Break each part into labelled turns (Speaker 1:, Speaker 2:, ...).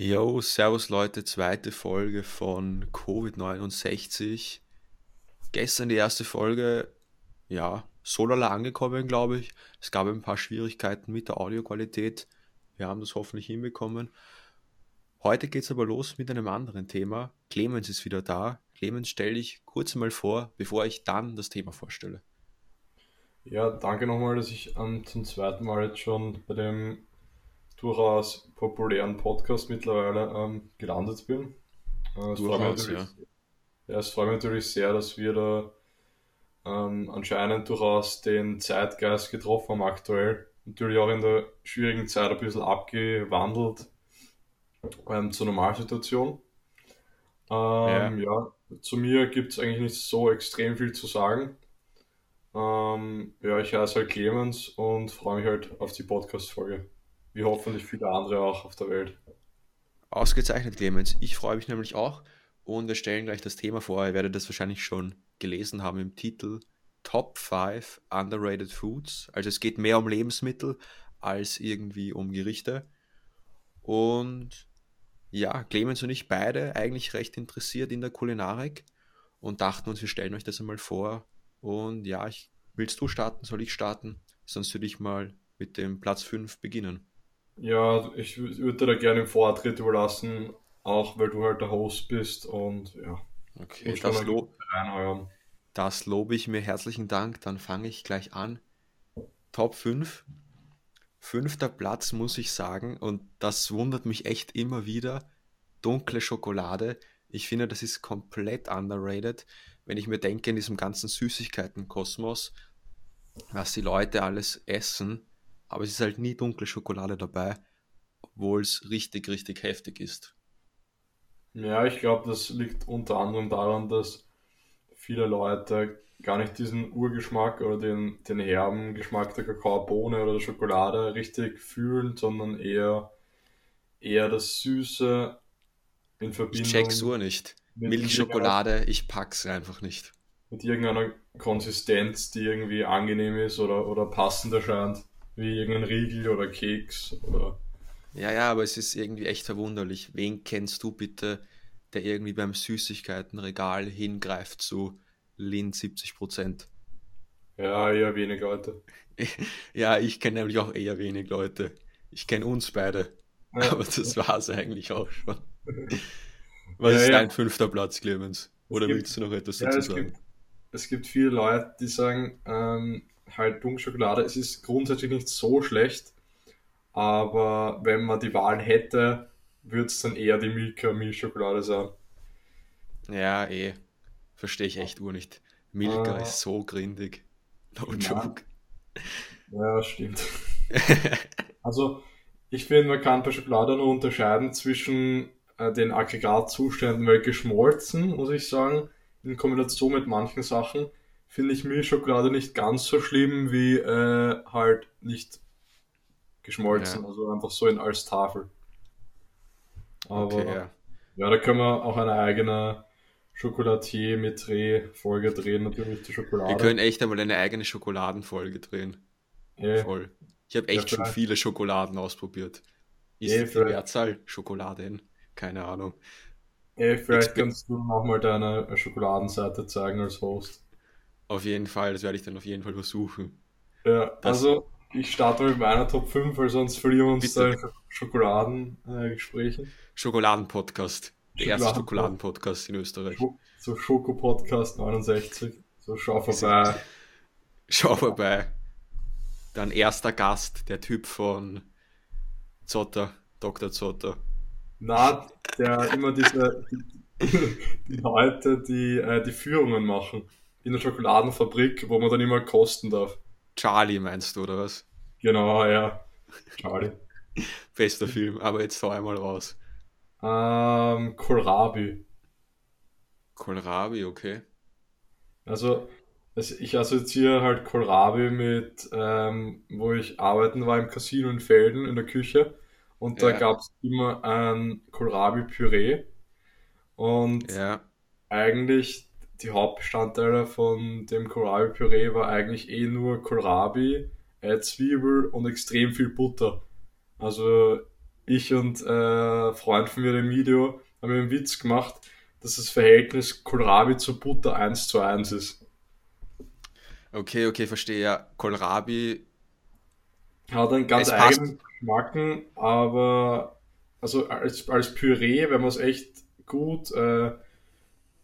Speaker 1: Yo, servus Leute, zweite Folge von Covid-69. Gestern die erste Folge, ja, so lala angekommen, glaube ich. Es gab ein paar Schwierigkeiten mit der Audioqualität. Wir haben das hoffentlich hinbekommen. Heute geht es aber los mit einem anderen Thema. Clemens ist wieder da. Clemens, stell dich kurz mal vor, bevor ich dann das Thema vorstelle.
Speaker 2: Ja, danke nochmal, dass ich ähm, zum zweiten Mal jetzt schon bei dem durchaus populären Podcast mittlerweile ähm, gelandet bin. Äh, es, freut ja. ja. es freut mich natürlich sehr, dass wir da ähm, anscheinend durchaus den Zeitgeist getroffen haben aktuell. Natürlich auch in der schwierigen Zeit ein bisschen abgewandelt ähm, zur Normalsituation. Ähm, ja. ja. zu mir gibt es eigentlich nicht so extrem viel zu sagen. Ähm, ja, ich heiße halt Clemens und freue mich halt auf die Podcast-Folge wie hoffentlich viele andere auch auf der Welt.
Speaker 1: Ausgezeichnet, Clemens. Ich freue mich nämlich auch und wir stellen gleich das Thema vor. Ihr werdet das wahrscheinlich schon gelesen haben im Titel Top 5 Underrated Foods. Also es geht mehr um Lebensmittel als irgendwie um Gerichte. Und ja, Clemens und ich beide eigentlich recht interessiert in der Kulinarik und dachten uns, wir stellen euch das einmal vor. Und ja, ich, willst du starten? Soll ich starten? Sonst würde ich mal mit dem Platz 5 beginnen.
Speaker 2: Ja, ich würde da gerne den Vortritt überlassen, auch weil du halt der Host bist und ja.
Speaker 1: Okay, das, lo das lobe ich mir. Herzlichen Dank. Dann fange ich gleich an. Top 5. Fünfter Platz muss ich sagen, und das wundert mich echt immer wieder. Dunkle Schokolade. Ich finde, das ist komplett underrated. Wenn ich mir denke, in diesem ganzen Süßigkeiten-Kosmos, was die Leute alles essen, aber es ist halt nie dunkle Schokolade dabei, obwohl es richtig, richtig heftig ist.
Speaker 2: Ja, ich glaube, das liegt unter anderem daran, dass viele Leute gar nicht diesen Urgeschmack oder den, den herben Geschmack der Kakaobohne oder der Schokolade richtig fühlen, sondern eher, eher das Süße in Verbindung.
Speaker 1: Ich check's Uhr nicht. Milchschokolade, ich pack's einfach nicht.
Speaker 2: Mit irgendeiner Konsistenz, die irgendwie angenehm ist oder, oder passend erscheint wie irgendein Riegel oder Keks oder.
Speaker 1: Ja, ja, aber es ist irgendwie echt verwunderlich. Wen kennst du bitte, der irgendwie beim Süßigkeitenregal hingreift zu Lin 70 Prozent?
Speaker 2: Ja, eher wenig Leute.
Speaker 1: ja, ich kenne nämlich auch eher wenig Leute. Ich kenne uns beide. Ja. Aber das war es eigentlich auch schon. Was ja, ist ja. dein fünfter Platz, Clemens? Oder gibt, willst du noch etwas dazu sagen?
Speaker 2: Gibt, es gibt viele Leute, die sagen, ähm, halt Dunkschokolade. Es ist grundsätzlich nicht so schlecht, aber wenn man die Wahl hätte, würde es dann eher die Milka Milchschokolade sein.
Speaker 1: Ja, eh. Verstehe ich echt nur nicht. Milka ah. ist so grindig. No ja. joke.
Speaker 2: Ja, stimmt. also, ich finde, man kann bei Schokolade nur unterscheiden zwischen äh, den Aggregatzuständen, weil geschmolzen, muss ich sagen, in Kombination mit manchen Sachen finde ich Milchschokolade nicht ganz so schlimm wie äh, halt nicht geschmolzen, ja. also einfach so in als Tafel. Aber okay, ja. ja. da können wir auch eine eigene Schokolatier mit Dreh-Folge drehen, natürlich die Schokolade.
Speaker 1: Wir können echt einmal eine eigene Schokoladenfolge drehen. Ja. Voll. Ich habe echt ja, schon viele Schokoladen ausprobiert. Ist ja, die Mehrzahl Schokoladen? Keine Ahnung.
Speaker 2: Ey, vielleicht Exper kannst du nochmal deine Schokoladenseite zeigen als Host.
Speaker 1: Auf jeden Fall, das werde ich dann auf jeden Fall versuchen.
Speaker 2: Ja, das also ich starte mit meiner Top 5, weil sonst verlieren wir uns da Schokoladengesprächen. Äh,
Speaker 1: Schokoladen-Podcast. Der Schokoladen erste Schokoladen-Podcast in Österreich.
Speaker 2: So Schoko-Podcast 69. So schau vorbei.
Speaker 1: Schau vorbei. Dann erster Gast, der Typ von Zotter, Dr. Zotter.
Speaker 2: Na, der immer diese die, die Leute, die äh, die Führungen machen in der Schokoladenfabrik, wo man dann immer kosten darf.
Speaker 1: Charlie meinst du, oder was?
Speaker 2: Genau, ja. Charlie.
Speaker 1: Bester Film, aber jetzt hau einmal raus.
Speaker 2: Ähm, Kohlrabi.
Speaker 1: Kohlrabi, okay.
Speaker 2: Also, ich assoziiere halt Kohlrabi mit, ähm, wo ich arbeiten war im Casino in Felden in der Küche. Und da ja. gab es immer ein Kohlrabi-Püree. Und ja. eigentlich die Hauptbestandteile von dem Kohlrabi-Püree war eigentlich eh nur Kohlrabi, äh, Zwiebel und extrem viel Butter. Also ich und äh, Freund von mir im Video haben einen Witz gemacht, dass das Verhältnis Kohlrabi zu Butter 1 zu 1 ist.
Speaker 1: Okay, okay, verstehe. Ja, Kohlrabi
Speaker 2: hat einen ganz eigenen Geschmack, aber also als, als Püree, wenn man es echt gut äh,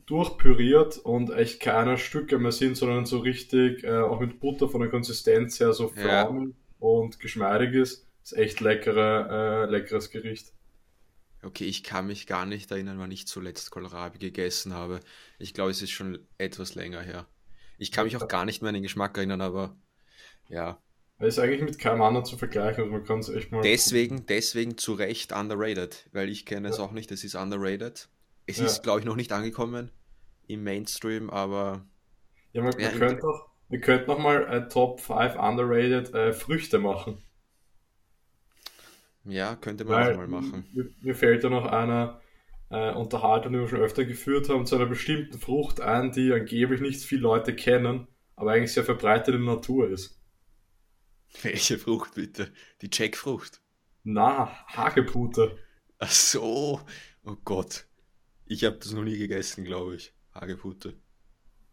Speaker 2: durchpüriert und echt keine Stücke mehr sind, sondern so richtig äh, auch mit Butter von der Konsistenz her so flaumig ja. und geschmeidig ist, ist echt leckere, äh, leckeres Gericht.
Speaker 1: Okay, ich kann mich gar nicht erinnern, wann ich zuletzt Kohlrabi gegessen habe. Ich glaube, es ist schon etwas länger her. Ich kann mich auch gar nicht mehr an den Geschmack erinnern, aber ja.
Speaker 2: Er ist eigentlich mit keinem anderen zu vergleichen, also man kann es echt mal.
Speaker 1: Deswegen, deswegen zu Recht underrated, weil ich kenne ja. es auch nicht, es ist underrated. Es ja. ist, glaube ich, noch nicht angekommen im Mainstream, aber.
Speaker 2: Ja, man, ja, wir, könnten noch, wir könnten nochmal äh, Top 5 underrated äh, Früchte machen.
Speaker 1: Ja, könnte man Weil, auch mal machen.
Speaker 2: Mir, mir, fällt ja noch einer äh, Unterhaltung, die wir schon öfter geführt haben, zu einer bestimmten Frucht ein, die angeblich nicht viele Leute kennen, aber eigentlich sehr verbreitet in der Natur ist.
Speaker 1: Welche Frucht bitte? Die Jackfrucht?
Speaker 2: Na, Hagebutte.
Speaker 1: Ach so, oh Gott. Ich habe das noch nie gegessen, glaube ich. Hagebutte.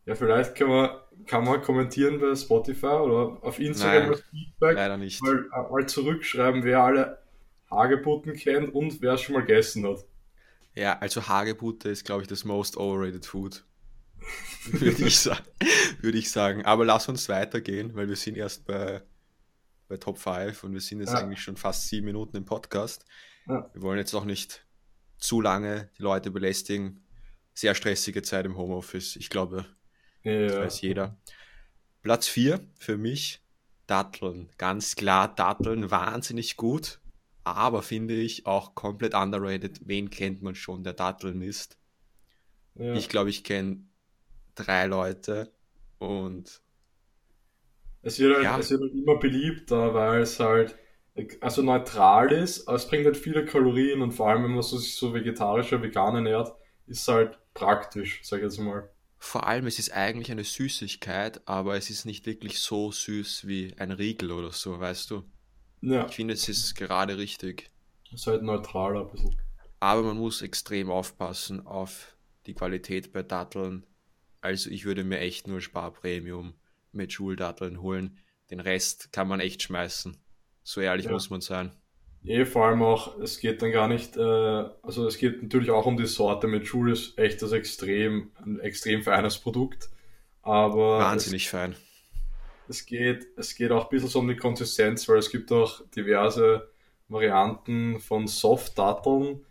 Speaker 2: Ja, vielleicht kann man, kann man kommentieren bei Spotify oder auf Instagram
Speaker 1: Nein, Feedback. Leider nicht.
Speaker 2: Mal, mal zurückschreiben, wer alle Hagebutten kennt und wer es schon mal gegessen hat.
Speaker 1: Ja, also Hagebutte ist, glaube ich, das most overrated food. würde, ich sagen, würde ich sagen. Aber lass uns weitergehen, weil wir sind erst bei, bei Top 5 und wir sind jetzt ja. eigentlich schon fast sieben Minuten im Podcast. Ja. Wir wollen jetzt auch nicht zu lange die Leute belästigen. Sehr stressige Zeit im Homeoffice. Ich glaube, ja. das weiß jeder. Platz 4 für mich, Datteln. Ganz klar, Datteln wahnsinnig gut aber finde ich auch komplett underrated. Wen kennt man schon, der Datteln ist? Ja. Ich glaube, ich kenne drei Leute und
Speaker 2: es wird, halt, ja. es wird halt immer beliebter, weil es halt also neutral ist, aber es bringt halt viele Kalorien und vor allem, wenn man so, sich so vegetarischer, vegan ernährt, ist es halt praktisch, sag ich jetzt mal.
Speaker 1: Vor allem, es ist eigentlich eine Süßigkeit, aber es ist nicht wirklich so süß wie ein Riegel oder so, weißt du? Ja. Ich finde, es ist gerade richtig.
Speaker 2: Es ist halt neutral ein bisschen.
Speaker 1: Aber man muss extrem aufpassen auf die Qualität bei Datteln. Also ich würde mir echt nur Sparpremium mit Schuldatteln holen. Den Rest kann man echt schmeißen. So ehrlich ja. muss man sein.
Speaker 2: Eh, vor allem auch, es geht dann gar nicht, äh, also es geht natürlich auch um die Sorte. Mit Schul ist echt das extrem, ein extrem feines Produkt. Aber.
Speaker 1: Wahnsinnig fein
Speaker 2: es geht, es geht auch ein bisschen so um die Konsistenz, weil es gibt auch diverse Varianten von Soft-Datteln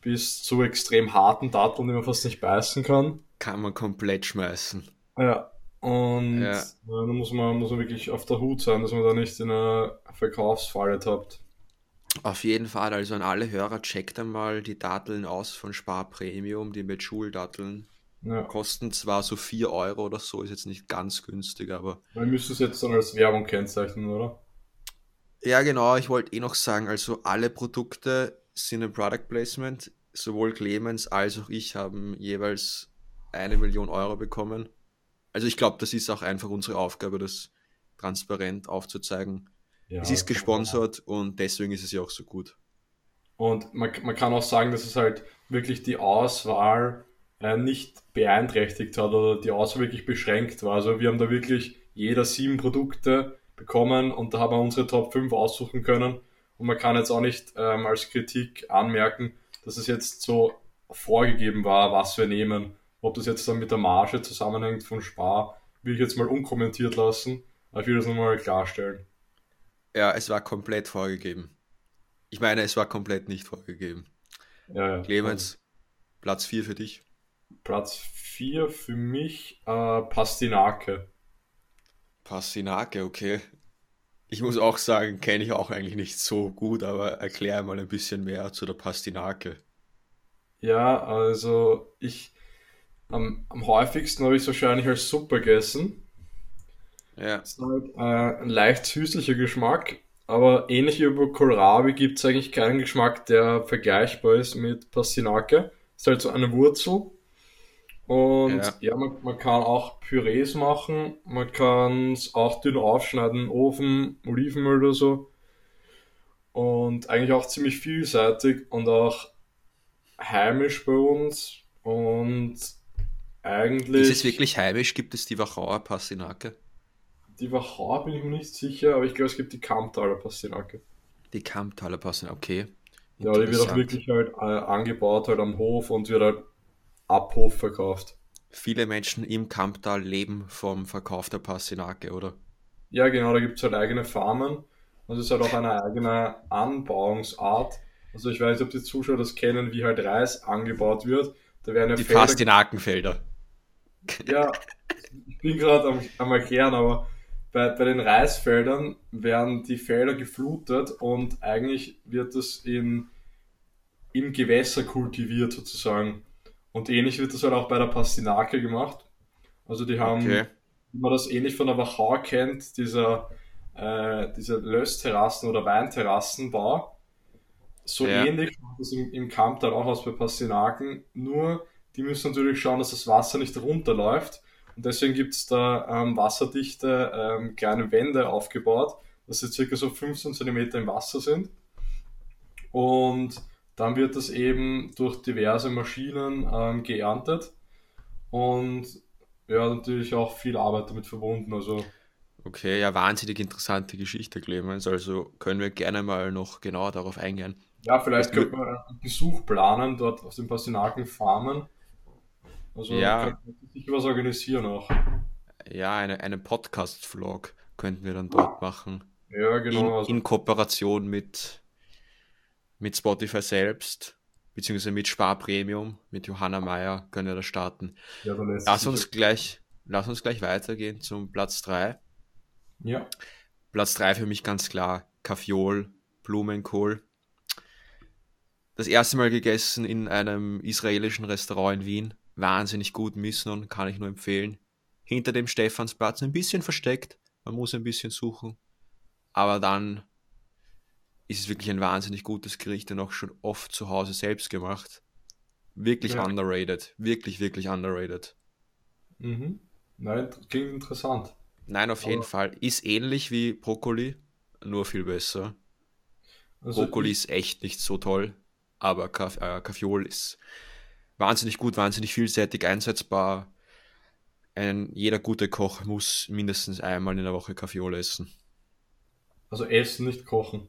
Speaker 2: bis zu extrem harten Datteln, die man fast nicht beißen kann.
Speaker 1: Kann man komplett schmeißen.
Speaker 2: Ja. Und ja. da muss man, muss man wirklich auf der Hut sein, dass man da nicht in einer Verkaufsfalle tappt.
Speaker 1: Auf jeden Fall, also an alle Hörer, checkt einmal die Datteln aus von Spar Premium, die mit Schuldatteln. Ja. Kosten zwar so 4 Euro oder so, ist jetzt nicht ganz günstig, aber.
Speaker 2: Man müsste es jetzt dann als Werbung kennzeichnen, oder?
Speaker 1: Ja, genau, ich wollte eh noch sagen, also alle Produkte sind ein Product Placement. Sowohl Clemens als auch ich haben jeweils eine Million Euro bekommen. Also ich glaube, das ist auch einfach unsere Aufgabe, das transparent aufzuzeigen. Ja, es ist gesponsert und deswegen ist es ja auch so gut.
Speaker 2: Und man, man kann auch sagen, dass es halt wirklich die Auswahl äh, nicht beeinträchtigt hat oder die Auswahl wirklich beschränkt war. Also wir haben da wirklich jeder sieben Produkte bekommen und da haben wir unsere Top 5 aussuchen können. Und man kann jetzt auch nicht ähm, als Kritik anmerken, dass es jetzt so vorgegeben war, was wir nehmen. Ob das jetzt dann mit der Marge zusammenhängt von Spar, will ich jetzt mal unkommentiert lassen. Aber ich will das nochmal klarstellen.
Speaker 1: Ja, es war komplett vorgegeben. Ich meine, es war komplett nicht vorgegeben. Ja, ja. Clemens, also. Platz 4 für dich.
Speaker 2: Platz 4 für mich äh, Pastinake.
Speaker 1: Pastinake, okay. Ich muss auch sagen, kenne ich auch eigentlich nicht so gut, aber erkläre mal ein bisschen mehr zu der Pastinake.
Speaker 2: Ja, also ich am, am häufigsten habe ich es wahrscheinlich als Suppe gegessen. Ja. Es ist halt äh, ein leicht süßlicher Geschmack, aber ähnlich wie bei Kohlrabi gibt es eigentlich keinen Geschmack, der vergleichbar ist mit Pastinake. Es ist halt so eine Wurzel und ja, ja man, man, kann auch Pürees machen, man kann es auch dünn aufschneiden, Ofen, Olivenöl oder so. und eigentlich auch ziemlich vielseitig und auch heimisch bei uns und eigentlich...
Speaker 1: Ist es wirklich heimisch? Gibt es die Wachauer Pastinake?
Speaker 2: Die Wachauer bin ich mir nicht sicher, aber ich glaube, es gibt die Kamptaler Pastinake.
Speaker 1: Die Kamptaler Pastinake, okay.
Speaker 2: Ja, die wird auch wirklich halt äh, angebaut halt am Hof und wird halt ab Hof verkauft.
Speaker 1: Viele Menschen im Kamptal leben vom Verkauf der Pastinake, oder?
Speaker 2: Ja, genau, da gibt es halt eigene Farmen. Und es ist halt auch eine eigene Anbauungsart. Also ich weiß nicht, ob die Zuschauer das kennen, wie halt Reis angebaut wird.
Speaker 1: Da werden ja die Felder... Pastinakenfelder.
Speaker 2: Ja, ich bin gerade am, am erklären, aber bei, bei den Reisfeldern werden die Felder geflutet und eigentlich wird das in, im Gewässer kultiviert sozusagen. Und ähnlich wird das halt auch bei der Pastinake gemacht. Also die haben, okay. wie man das ähnlich von der Wachau kennt, dieser, äh, dieser Lösterrassen- oder Weinterrassenbau. So ja. ähnlich macht das im, im Kamp dann auch aus bei Pastinaken, nur die müssen natürlich schauen, dass das Wasser nicht runterläuft und deswegen gibt es da ähm, wasserdichte ähm, kleine Wände aufgebaut, dass sie circa so 15 cm im Wasser sind. Und dann wird das eben durch diverse Maschinen ähm, geerntet. Und ja, natürlich auch viel Arbeit damit verbunden. Also
Speaker 1: Okay, ja, wahnsinnig interessante Geschichte, Clemens. Also können wir gerne mal noch genauer darauf eingehen.
Speaker 2: Ja, vielleicht könnte man einen Besuch planen dort auf den Pastinaken Farmen also
Speaker 1: ja.
Speaker 2: sicher was organisieren auch.
Speaker 1: Ja, eine, einen Podcast-Vlog könnten wir dann dort machen.
Speaker 2: Ja, genau.
Speaker 1: In, also in Kooperation mit, mit Spotify selbst, beziehungsweise mit Spar Premium, mit Johanna Meyer können wir da starten. Ja, lass uns gleich, lass uns gleich weitergehen zum Platz 3.
Speaker 2: Ja.
Speaker 1: Platz 3 für mich ganz klar, Kaffeol, Blumenkohl. Das erste Mal gegessen in einem israelischen Restaurant in Wien wahnsinnig gut Misnon, kann ich nur empfehlen. Hinter dem Stephansplatz ein bisschen versteckt, man muss ein bisschen suchen, aber dann ist es wirklich ein wahnsinnig gutes Gericht und auch schon oft zu Hause selbst gemacht. Wirklich ja. underrated, wirklich, wirklich underrated.
Speaker 2: Mhm. Nein, klingt interessant.
Speaker 1: Nein, auf aber jeden Fall. Ist ähnlich wie Brokkoli, nur viel besser. Also Brokkoli ist echt nicht so toll, aber Kaff äh, ist wahnsinnig gut, wahnsinnig vielseitig einsetzbar. Ein, jeder gute Koch muss mindestens einmal in der Woche Kaffeeole essen.
Speaker 2: Also essen, nicht kochen.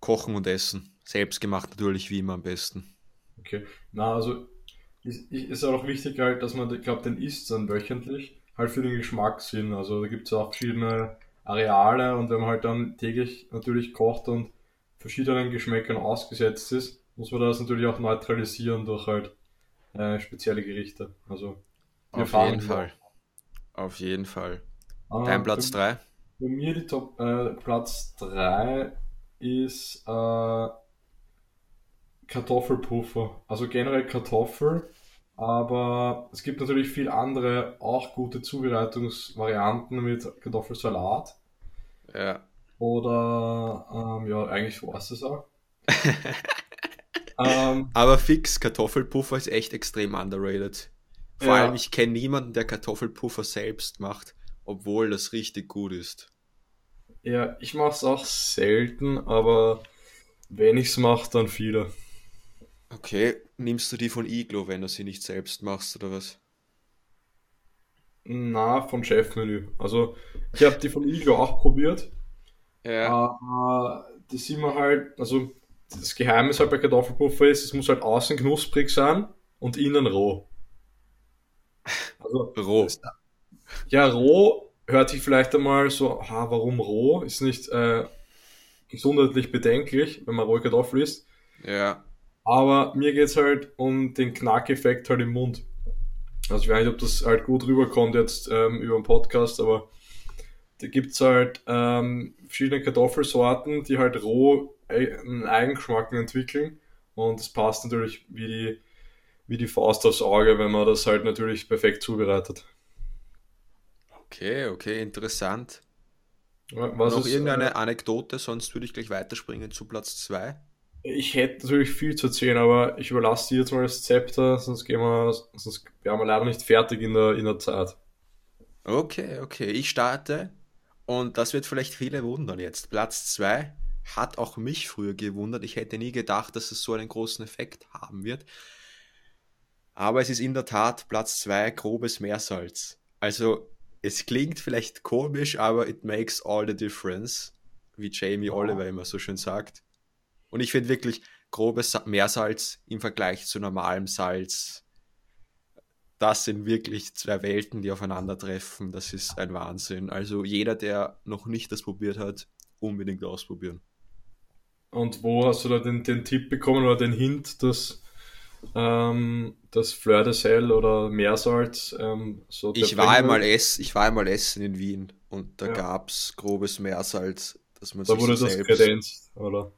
Speaker 1: Kochen und essen. Selbst gemacht natürlich wie immer am besten.
Speaker 2: Okay. Na, also ist, ist auch wichtig halt, dass man, ich glaube, den isst dann wöchentlich, halt für den Geschmackssinn. Also da gibt es auch verschiedene Areale und wenn man halt dann täglich natürlich kocht und verschiedenen Geschmäckern ausgesetzt ist, muss man das natürlich auch neutralisieren durch halt äh, spezielle Gerichte. Also
Speaker 1: auf jeden Fall. Auf jeden Fall. Ah, Dein Platz 3?
Speaker 2: Bei mir die Top äh, Platz 3 ist äh, Kartoffelpuffer. Also generell Kartoffel, aber es gibt natürlich viel andere auch gute Zubereitungsvarianten mit Kartoffelsalat.
Speaker 1: Ja.
Speaker 2: Oder ähm, ja, eigentlich war es das auch.
Speaker 1: Ähm, Aber fix, Kartoffelpuffer ist echt extrem underrated. Vor ja. allem, ich kenne niemanden, der Kartoffelpuffer selbst macht, obwohl das richtig gut ist.
Speaker 2: Ja, ich mache es auch selten, aber wenn ich es mache, dann viele.
Speaker 1: Okay, nimmst du die von Iglo, wenn du sie nicht selbst machst, oder was?
Speaker 2: Na, von Chefmenü. Also, ich habe die von Iglo auch probiert.
Speaker 1: Ja.
Speaker 2: Aber die sind mir halt, also das Geheimnis halt bei Kartoffelpuffer ist, es muss halt außen knusprig sein und innen roh.
Speaker 1: Also, roh.
Speaker 2: Ja, roh hört sich vielleicht einmal so, ha, warum roh? Ist nicht äh, gesundheitlich bedenklich, wenn man rohe Kartoffel isst.
Speaker 1: Ja.
Speaker 2: Aber mir geht's halt um den Knackeffekt halt im Mund. Also ich weiß nicht, ob das halt gut rüberkommt jetzt ähm, über den Podcast, aber da gibt's halt ähm, verschiedene Kartoffelsorten, die halt roh einen Eigengeschmack entwickeln und es passt natürlich wie die, wie die Faust aufs Auge, wenn man das halt natürlich perfekt zubereitet.
Speaker 1: Okay, okay, interessant. Was Noch ist, irgendeine äh, Anekdote, sonst würde ich gleich weiterspringen zu Platz 2.
Speaker 2: Ich hätte natürlich viel zu erzählen, aber ich überlasse dir jetzt mal das Zepter, sonst gehen wir, sonst wären wir leider nicht fertig in der, in der Zeit.
Speaker 1: Okay, okay, ich starte und das wird vielleicht viele wundern jetzt. Platz 2 hat auch mich früher gewundert. Ich hätte nie gedacht, dass es so einen großen Effekt haben wird. Aber es ist in der Tat Platz 2 grobes Meersalz. Also es klingt vielleicht komisch, aber it makes all the difference, wie Jamie oh. Oliver immer so schön sagt. Und ich finde wirklich grobes Meersalz im Vergleich zu normalem Salz, das sind wirklich zwei Welten, die aufeinandertreffen. Das ist ein Wahnsinn. Also jeder, der noch nicht das probiert hat, unbedingt ausprobieren.
Speaker 2: Und wo hast du da den, den Tipp bekommen oder den Hint, dass ähm, das Fleur de Sel oder Meersalz ähm,
Speaker 1: so ich war, einmal ess, ich war einmal essen in Wien und da ja. gab es grobes Meersalz, dass man
Speaker 2: da wurde so das selbst... kredenzt, oder?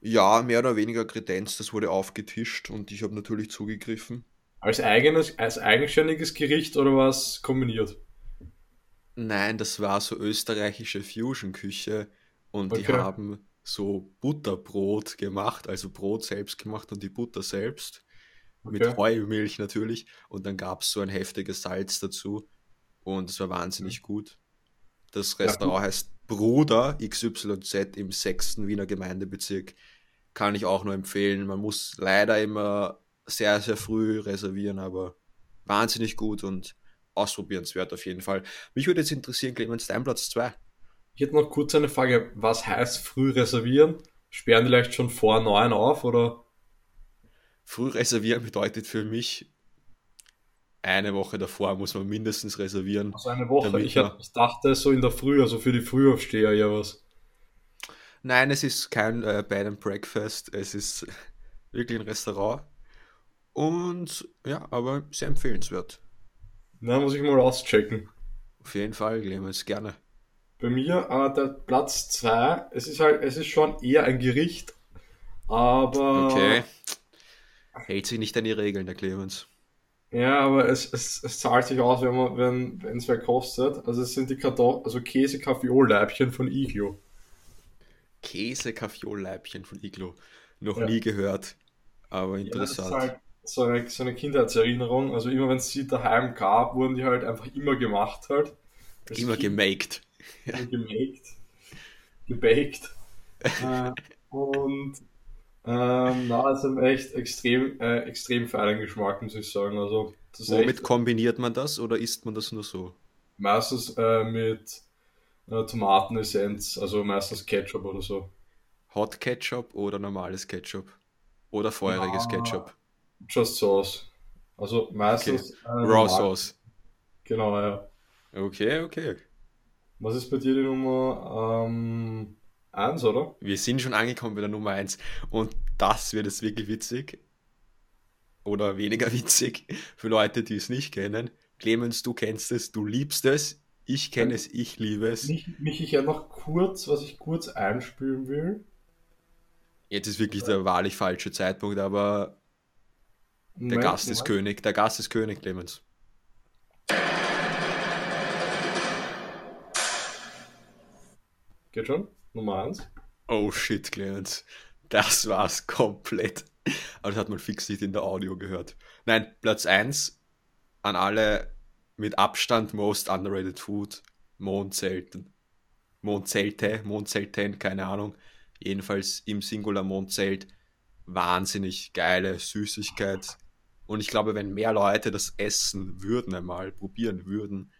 Speaker 1: Ja, mehr oder weniger kredenzt, das wurde aufgetischt und ich habe natürlich zugegriffen.
Speaker 2: Als eigenes, als eigenständiges Gericht oder was kombiniert?
Speaker 1: Nein, das war so österreichische Fusion-Küche und okay. die haben so Butterbrot gemacht, also Brot selbst gemacht und die Butter selbst. Okay. Mit Heumilch natürlich. Und dann gab es so ein heftiges Salz dazu. Und es war wahnsinnig okay. gut. Das Restaurant ja, heißt Bruder XYZ im 6. Wiener Gemeindebezirk. Kann ich auch nur empfehlen. Man muss leider immer sehr, sehr früh reservieren, aber wahnsinnig gut und ausprobierenswert auf jeden Fall. Mich würde jetzt interessieren, Clemens, dein Platz 2.
Speaker 2: Ich hätte noch kurz eine Frage. Was heißt früh reservieren? Sperren die vielleicht schon vor neun auf oder?
Speaker 1: Früh reservieren bedeutet für mich, eine Woche davor muss man mindestens reservieren.
Speaker 2: Also eine Woche. Ich, ich, dachte so in der Früh, also für die Frühaufsteher ja was.
Speaker 1: Nein, es ist kein äh, Bed and Breakfast. Es ist wirklich ein Restaurant. Und ja, aber sehr empfehlenswert.
Speaker 2: Na, muss ich mal auschecken.
Speaker 1: Auf jeden Fall, Clemens, gerne.
Speaker 2: Bei mir äh, der Platz 2, es ist halt, es ist schon eher ein Gericht, aber.
Speaker 1: Okay. Hält sich nicht an die Regeln, der Clemens.
Speaker 2: Ja, aber es, es, es zahlt sich aus, wenn man, wenn wenn es wer kostet. Also es sind die Kartoffel, also käse leibchen von Iglo.
Speaker 1: käse leibchen von Iglo. Noch ja. nie gehört, aber interessant. Ja, halt
Speaker 2: so eine, so eine Kindheitserinnerung. Also immer wenn es sie daheim gab, wurden die halt einfach immer gemacht halt.
Speaker 1: Das immer kind, gemaked.
Speaker 2: Ja. Gemaked. Gebaked. äh, und ähm, na, also echt extrem, äh, extrem feinen Geschmack, muss ich sagen. Also,
Speaker 1: Womit echt, kombiniert man das oder isst man das nur so?
Speaker 2: Meistens äh, mit äh, Tomatenessenz, also meistens Ketchup oder so.
Speaker 1: Hot Ketchup oder normales Ketchup? Oder feuriges ja, Ketchup?
Speaker 2: Just Sauce. Also meistens.
Speaker 1: Okay. Raw Sauce.
Speaker 2: Genau, ja.
Speaker 1: Okay, okay.
Speaker 2: Was ist bei dir die Nummer ähm, 1, oder?
Speaker 1: Wir sind schon angekommen bei der Nummer 1 und das wird jetzt wirklich witzig. Oder weniger witzig für Leute, die es nicht kennen. Clemens, du kennst es, du liebst es. Ich kenne es, ich liebe es.
Speaker 2: Mich, mich ich ja noch kurz, was ich kurz einspülen will.
Speaker 1: Jetzt ist wirklich der wahrlich falsche Zeitpunkt, aber der Moment, Gast ist König, der Gast ist König, Clemens.
Speaker 2: Geht schon? Nummer 1.
Speaker 1: Oh shit, Clemens. Das war's komplett. Aber das hat man fix nicht in der Audio gehört. Nein, Platz 1 an alle mit Abstand most underrated food. Mondzelten. Mondzelte, Mondzelten, keine Ahnung. Jedenfalls im Singular Mondzelt. Wahnsinnig geile Süßigkeit und ich glaube, wenn mehr Leute das essen würden einmal, probieren würden,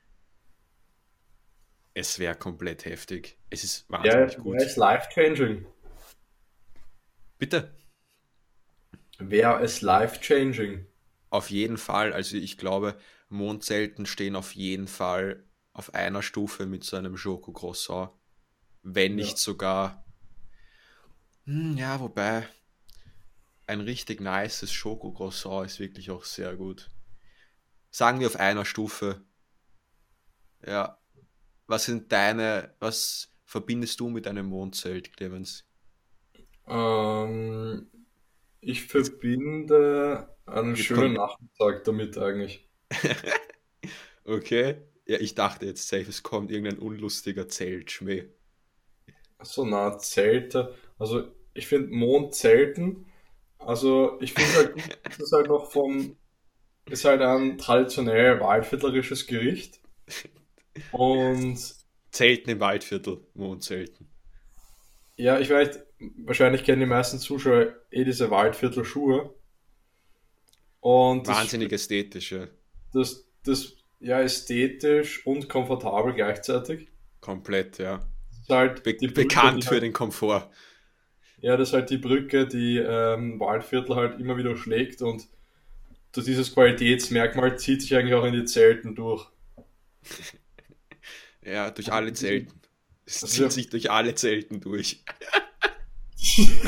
Speaker 1: es wäre komplett heftig. Es ist wahnsinnig
Speaker 2: ja,
Speaker 1: gut.
Speaker 2: Wäre es life-changing.
Speaker 1: Bitte?
Speaker 2: Wäre es life-changing?
Speaker 1: Auf jeden Fall. Also ich glaube, Mondzelten stehen auf jeden Fall auf einer Stufe mit so einem Schoko Croissant. Wenn nicht ja. sogar. Hm, ja, wobei, ein richtig nices Schoko-Croissant ist wirklich auch sehr gut. Sagen wir auf einer Stufe. Ja. Was sind deine, was verbindest du mit einem Mondzelt, Clemens?
Speaker 2: Ähm, ich verbinde einen Jetzt schönen Nachmittag damit eigentlich.
Speaker 1: okay. Ja, ich dachte jetzt safe, es kommt irgendein unlustiger Zeltschmäh.
Speaker 2: So na, Zelte. Also ich finde Mondzelten also ich finde halt, das ist halt noch vom, ist halt ein traditionell waldviertlerisches Gericht. Und
Speaker 1: Zelten im Waldviertel, Mondzelten.
Speaker 2: Ja, ich weiß, wahrscheinlich kennen die meisten Zuschauer eh diese Waldviertel-Schuhe.
Speaker 1: Und Wahnsinnig das, ästhetisch, ja.
Speaker 2: Das, das, ja, ästhetisch und komfortabel gleichzeitig.
Speaker 1: Komplett, ja. Halt Be bekannt für den Komfort.
Speaker 2: Ja, das ist halt die Brücke, die ähm, Waldviertel halt immer wieder schlägt und dieses Qualitätsmerkmal zieht sich eigentlich auch in die Zelten durch.
Speaker 1: ja, durch alle Zelten. Es zieht ja. sich durch alle Zelten durch.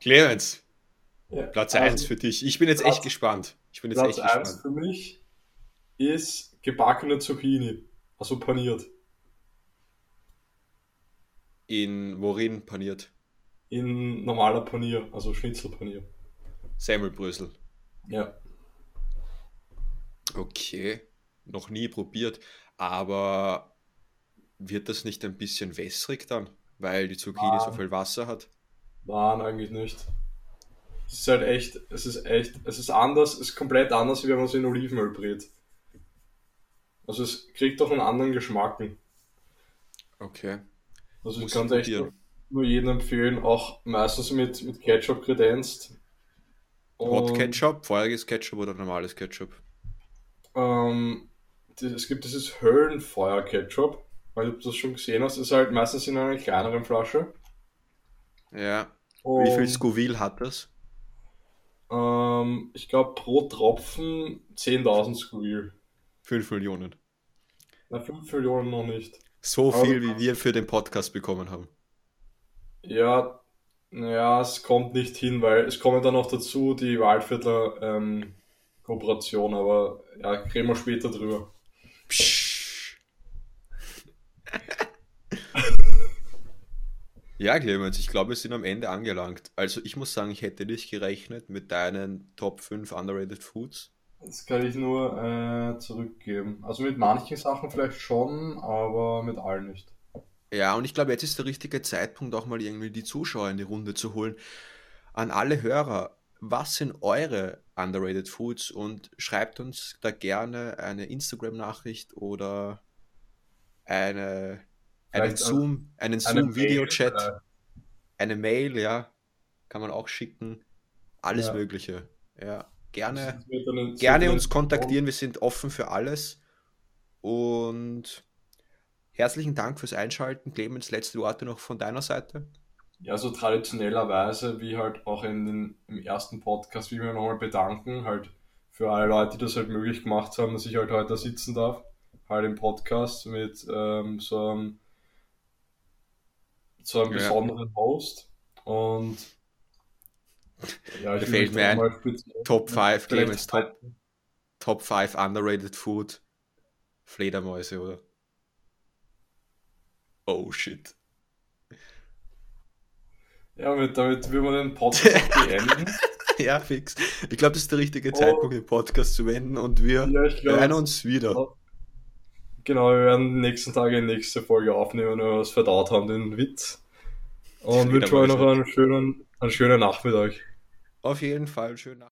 Speaker 1: Clemens, ja, Platz 1 also, für dich. Ich bin jetzt Platz, echt gespannt. Ich bin jetzt
Speaker 2: Platz
Speaker 1: echt
Speaker 2: 1 für mich ist gebackene Zucchini, also paniert.
Speaker 1: In worin paniert?
Speaker 2: In normaler Panier, also Schnitzelpanier.
Speaker 1: Semmelbrösel.
Speaker 2: Ja.
Speaker 1: Okay, noch nie probiert, aber wird das nicht ein bisschen wässrig dann, weil die Zucchini Nein. so viel Wasser hat?
Speaker 2: Nein, eigentlich nicht. Es ist halt echt, es ist echt, es ist anders, es ist komplett anders, wie wenn man es in Olivenöl brät. Also es kriegt doch einen anderen Geschmack.
Speaker 1: Okay.
Speaker 2: Also ich kann es echt nur, jedem empfehlen, auch meistens mit, mit Ketchup kredenzt.
Speaker 1: Hot Ketchup, feuriges Ketchup oder normales Ketchup?
Speaker 2: Ähm, es gibt dieses Höllenfeuer-Ketchup. Weil du das schon gesehen hast, ist halt meistens in einer kleineren Flasche.
Speaker 1: Ja. Und, Wie viel Scoville hat das?
Speaker 2: Ähm, ich glaube pro Tropfen 10.000 Scoville.
Speaker 1: 5 Millionen.
Speaker 2: Na, 5 Millionen noch nicht.
Speaker 1: So viel, wie wir für den Podcast bekommen haben.
Speaker 2: Ja, ja, es kommt nicht hin, weil es kommen dann noch dazu die Waldviertler ähm, Kooperation, aber ja, reden wir später drüber.
Speaker 1: Ja, Clemens, ich glaube, wir sind am Ende angelangt. Also ich muss sagen, ich hätte nicht gerechnet mit deinen Top 5 Underrated Foods.
Speaker 2: Das kann ich nur äh, zurückgeben. Also mit manchen Sachen vielleicht schon, aber mit allen nicht.
Speaker 1: Ja, und ich glaube, jetzt ist der richtige Zeitpunkt, auch mal irgendwie die Zuschauer in die Runde zu holen. An alle Hörer, was sind eure underrated Foods? Und schreibt uns da gerne eine Instagram-Nachricht oder eine, einen Zoom, einen Zoom-Video-Chat, eine Mail, ja, kann man auch schicken. Alles ja. Mögliche. Ja, gerne, gerne uns kontaktieren. Wir sind offen für alles. Und Herzlichen Dank fürs Einschalten. Clemens, letzte Worte noch von deiner Seite?
Speaker 2: Ja, so traditionellerweise, wie halt auch in den, im ersten Podcast, wie wir nochmal bedanken, halt für alle Leute, die das halt möglich gemacht haben, dass ich halt heute sitzen darf, halt im Podcast mit ähm, so einem, so einem ja. besonderen Host. Und
Speaker 1: ja, ich da fällt mir ein, Top 5, Clemens, Top, Top 5 underrated Food, Fledermäuse, oder? Oh shit.
Speaker 2: Ja, damit, damit will man den Podcast beenden.
Speaker 1: ja, fix. Ich glaube, das ist der richtige oh. Zeitpunkt, den Podcast zu wenden und wir ja, glaub, hören uns wieder.
Speaker 2: Genau, wir werden die nächsten Tage die nächste Folge aufnehmen, wenn wir was verdaut haben, den Witz. Und wünsche euch noch einen schönen, einen schönen Nacht mit euch.
Speaker 1: Auf jeden Fall, schönen Nacht.